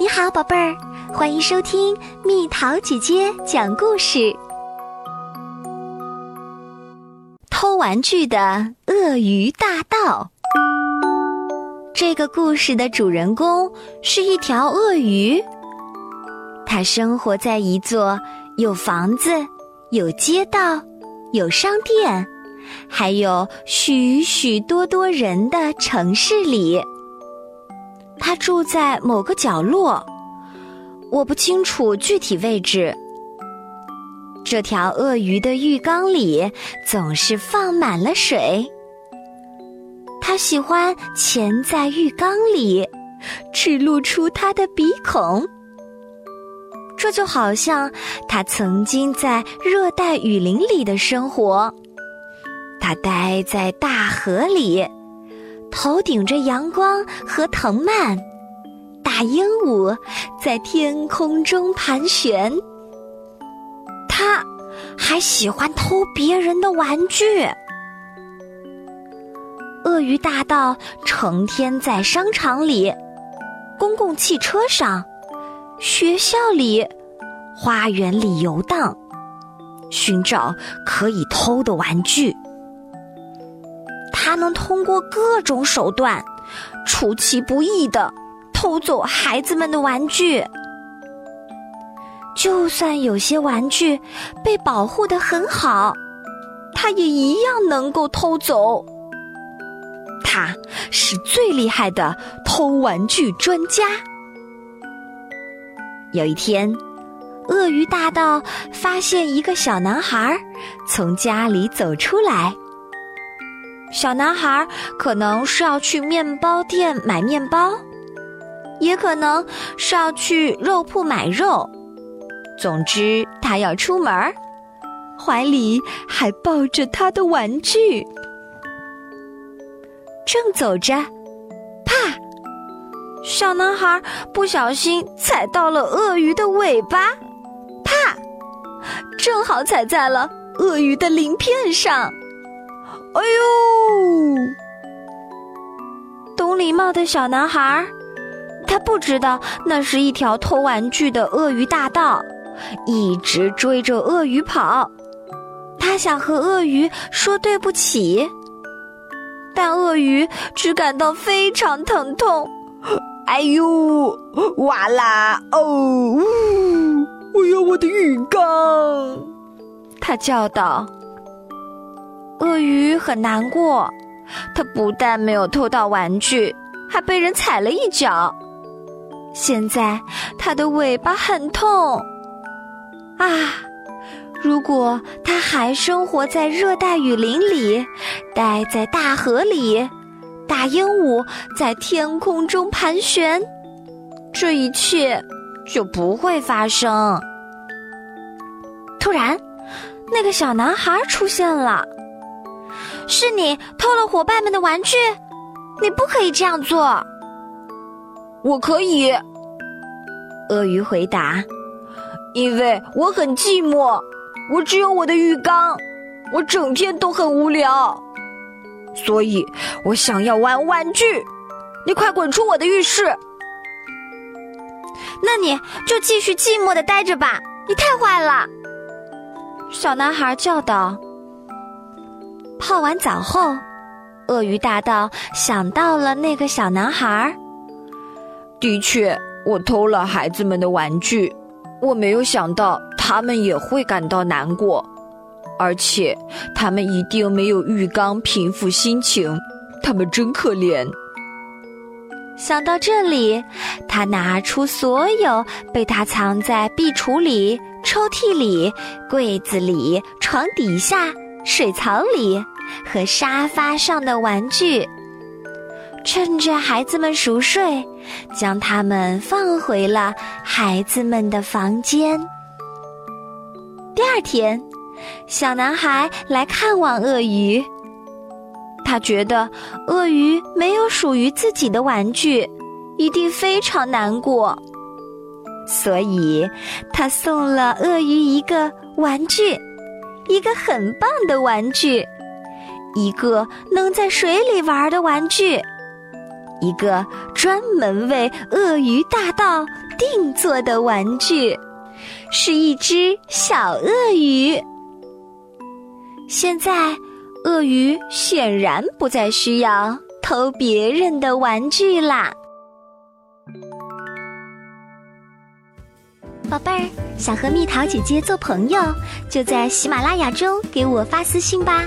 你好，宝贝儿，欢迎收听蜜桃姐姐讲故事。偷玩具的鳄鱼大盗。这个故事的主人公是一条鳄鱼，它生活在一座有房子、有街道、有商店，还有许许多多人的城市里。它住在某个角落，我不清楚具体位置。这条鳄鱼的浴缸里总是放满了水。它喜欢潜在浴缸里，只露出它的鼻孔。这就好像它曾经在热带雨林里的生活。它待在大河里，头顶着阳光和藤蔓，大鹦鹉在天空中盘旋。它还喜欢偷别人的玩具。鳄鱼大盗成天在商场里、公共汽车上、学校里、花园里游荡，寻找可以偷的玩具。他能通过各种手段，出其不意的偷走孩子们的玩具。就算有些玩具被保护的很好，他也一样能够偷走。他是最厉害的偷玩具专家。有一天，鳄鱼大盗发现一个小男孩从家里走出来。小男孩可能是要去面包店买面包，也可能是要去肉铺买肉。总之，他要出门儿，怀里还抱着他的玩具。正走着，啪！小男孩不小心踩到了鳄鱼的尾巴，啪！正好踩在了鳄鱼的鳞片上。哎呦！懂礼貌的小男孩，他不知道那是一条偷玩具的鳄鱼大盗，一直追着鳄鱼跑。他想和鳄鱼说对不起。但鳄鱼只感到非常疼痛，哎呦，哇啦哦！我要我的浴缸！他叫道。鳄鱼很难过，它不但没有偷到玩具，还被人踩了一脚。现在它的尾巴很痛，啊！如果它还生活在热带雨林里，待在大河里，大鹦鹉在天空中盘旋，这一切就不会发生。突然，那个小男孩出现了。是你偷了伙伴们的玩具，你不可以这样做。我可以，鳄鱼回答，因为我很寂寞。我只有我的浴缸，我整天都很无聊，所以我想要玩玩具。你快滚出我的浴室！那你就继续寂寞的待着吧。你太坏了，小男孩叫道。泡完澡后，鳄鱼大盗想到了那个小男孩。的确，我偷了孩子们的玩具，我没有想到。他们也会感到难过，而且他们一定没有浴缸平复心情。他们真可怜。想到这里，他拿出所有被他藏在壁橱里、抽屉里、柜子里、床底下、水槽里和沙发上的玩具，趁着孩子们熟睡，将他们放回了孩子们的房间。第二天，小男孩来看望鳄鱼。他觉得鳄鱼没有属于自己的玩具，一定非常难过。所以，他送了鳄鱼一个玩具，一个很棒的玩具，一个能在水里玩的玩具，一个专门为鳄鱼大盗定做的玩具，是一只小鳄鱼。现在，鳄鱼显然不再需要偷别人的玩具啦。宝贝儿，想和蜜桃姐姐做朋友，就在喜马拉雅中给我发私信吧。